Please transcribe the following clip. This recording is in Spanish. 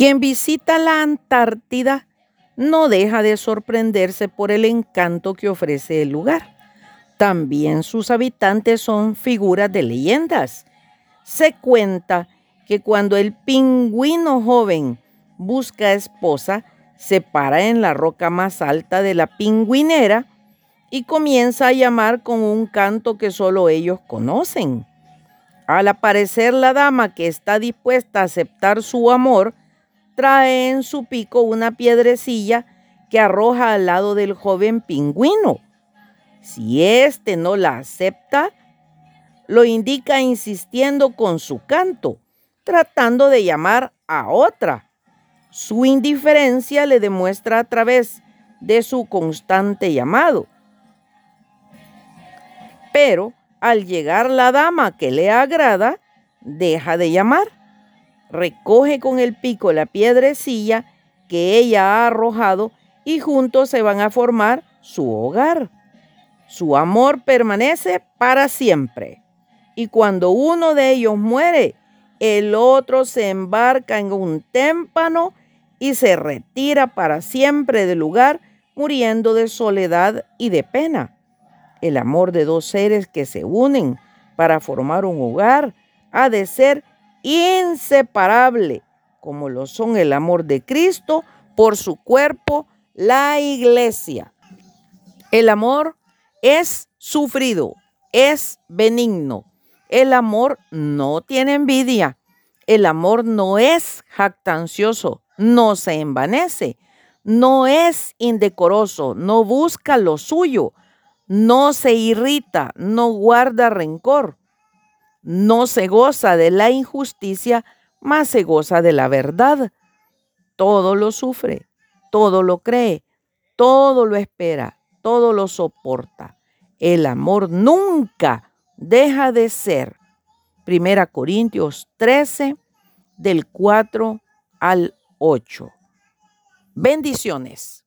Quien visita la Antártida no deja de sorprenderse por el encanto que ofrece el lugar. También sus habitantes son figuras de leyendas. Se cuenta que cuando el pingüino joven busca esposa, se para en la roca más alta de la pingüinera y comienza a llamar con un canto que solo ellos conocen. Al aparecer la dama que está dispuesta a aceptar su amor, trae en su pico una piedrecilla que arroja al lado del joven pingüino. Si éste no la acepta, lo indica insistiendo con su canto, tratando de llamar a otra. Su indiferencia le demuestra a través de su constante llamado. Pero al llegar la dama que le agrada, deja de llamar recoge con el pico la piedrecilla que ella ha arrojado y juntos se van a formar su hogar. Su amor permanece para siempre. Y cuando uno de ellos muere, el otro se embarca en un témpano y se retira para siempre del lugar, muriendo de soledad y de pena. El amor de dos seres que se unen para formar un hogar ha de ser inseparable, como lo son el amor de Cristo por su cuerpo, la iglesia. El amor es sufrido, es benigno. El amor no tiene envidia. El amor no es jactancioso, no se envanece, no es indecoroso, no busca lo suyo, no se irrita, no guarda rencor no se goza de la injusticia, más se goza de la verdad. Todo lo sufre, todo lo cree, todo lo espera, todo lo soporta. El amor nunca deja de ser. Primera Corintios 13, del 4 al 8. Bendiciones.